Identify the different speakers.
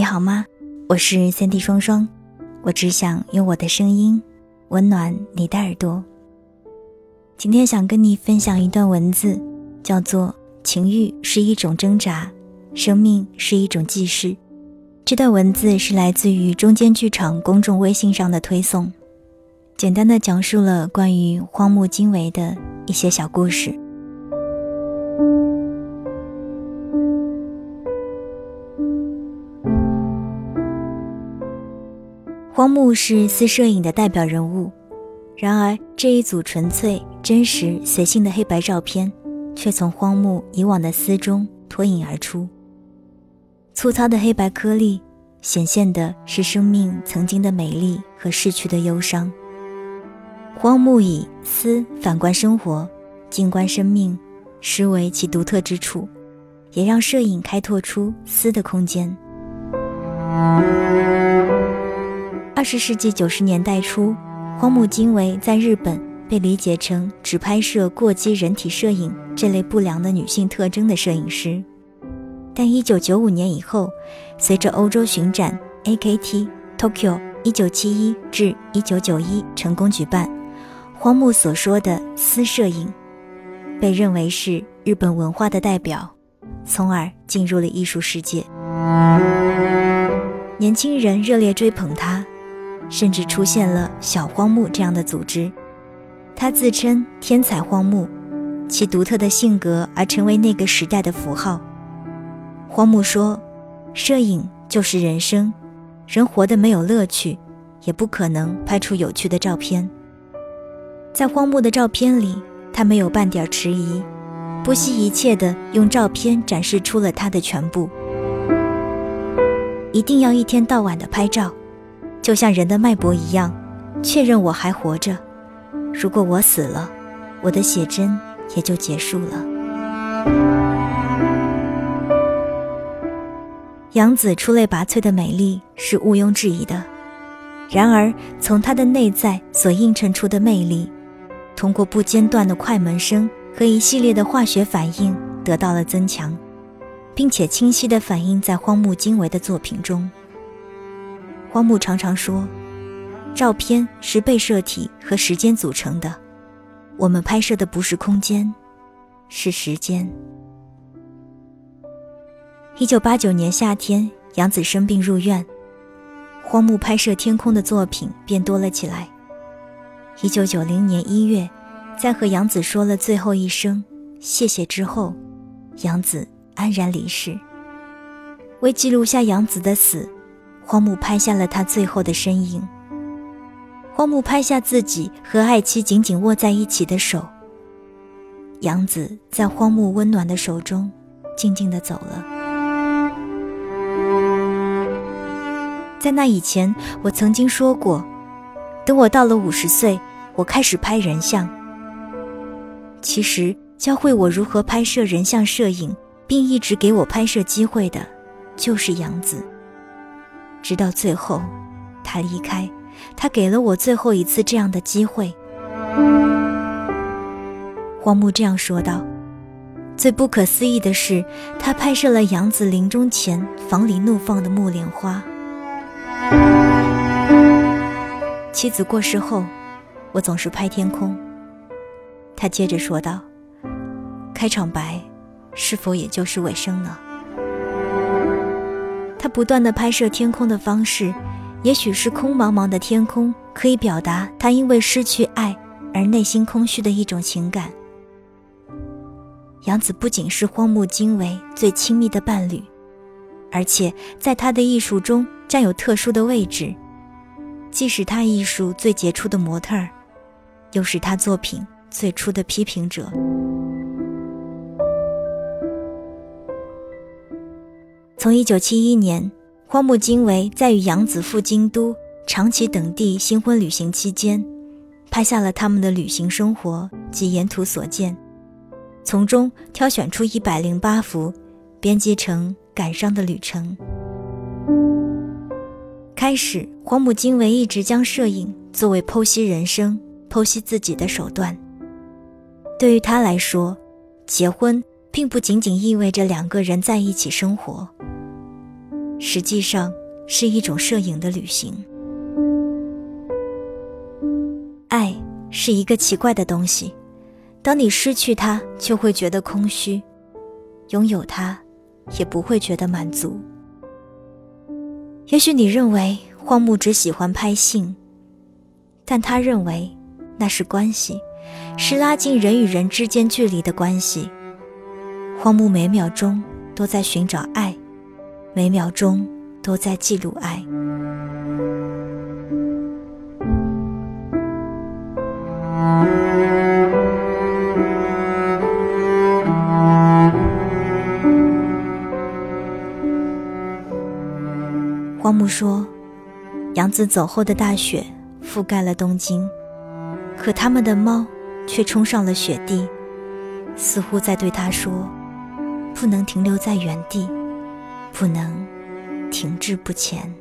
Speaker 1: 你好吗我是三 D 双双，我只想用我的声音温暖你的耳朵。今天想跟你分享一段文字，叫做“情欲是一种挣扎，生命是一种记事”。这段文字是来自于中间剧场公众微信上的推送，简单的讲述了关于荒木经惟的一些小故事。荒木是私摄影的代表人物，然而这一组纯粹、真实、随性的黑白照片，却从荒木以往的私中脱颖而出。粗糙的黑白颗粒，显现的是生命曾经的美丽和逝去的忧伤。荒木以私反观生活，静观生命，实为其独特之处，也让摄影开拓出私的空间。二十世纪九十年代初，荒木经惟在日本被理解成只拍摄过激人体摄影这类不良的女性特征的摄影师。但一九九五年以后，随着欧洲巡展 AKT Tokyo 一九七一至一九九一成功举办，荒木所说的私摄影被认为是日本文化的代表，从而进入了艺术世界。年轻人热烈追捧他。甚至出现了小荒木这样的组织，他自称“天才荒木”，其独特的性格而成为那个时代的符号。荒木说：“摄影就是人生，人活得没有乐趣，也不可能拍出有趣的照片。”在荒木的照片里，他没有半点迟疑，不惜一切地用照片展示出了他的全部。一定要一天到晚的拍照。就像人的脉搏一样，确认我还活着。如果我死了，我的写真也就结束了。杨子出类拔萃的美丽是毋庸置疑的，然而从她的内在所映衬出的魅力，通过不间断的快门声和一系列的化学反应得到了增强，并且清晰地反映在荒木经惟的作品中。荒木常常说：“照片是被摄体和时间组成的，我们拍摄的不是空间，是时间。”一九八九年夏天，杨子生病入院，荒木拍摄天空的作品便多了起来。一九九零年一月，在和杨子说了最后一声谢谢之后，杨子安然离世。为记录下杨子的死。荒木拍下了他最后的身影。荒木拍下自己和爱妻紧紧握在一起的手。杨子在荒木温暖的手中，静静地走了。在那以前，我曾经说过，等我到了五十岁，我开始拍人像。其实，教会我如何拍摄人像摄影，并一直给我拍摄机会的，就是杨子。直到最后，他离开，他给了我最后一次这样的机会。荒木这样说道：“最不可思议的是，他拍摄了杨子临终前房里怒放的木莲花。妻子过世后，我总是拍天空。”他接着说道：“开场白，是否也就是尾声呢？”他不断的拍摄天空的方式，也许是空茫茫的天空可以表达他因为失去爱而内心空虚的一种情感。杨子不仅是荒木经惟最亲密的伴侣，而且在他的艺术中占有特殊的位置，既是他艺术最杰出的模特儿，又是他作品最初的批评者。从一九七一年，荒木经惟在与杨子赴京都、长崎等地新婚旅行期间，拍下了他们的旅行生活及沿途所见，从中挑选出一百零八幅，编辑成《感伤的旅程》。开始，荒木经惟一直将摄影作为剖析人生、剖析自己的手段。对于他来说，结婚并不仅仅意味着两个人在一起生活。实际上，是一种摄影的旅行。爱是一个奇怪的东西，当你失去它，就会觉得空虚；拥有它，也不会觉得满足。也许你认为荒木只喜欢拍性，但他认为那是关系，是拉近人与人之间距离的关系。荒木每秒钟都在寻找爱，每秒钟都在记录爱。荒木说：“杨子走后的大雪覆盖了东京，可他们的猫却冲上了雪地，似乎在对他说：‘不能停留在原地，不能停滞不前。’”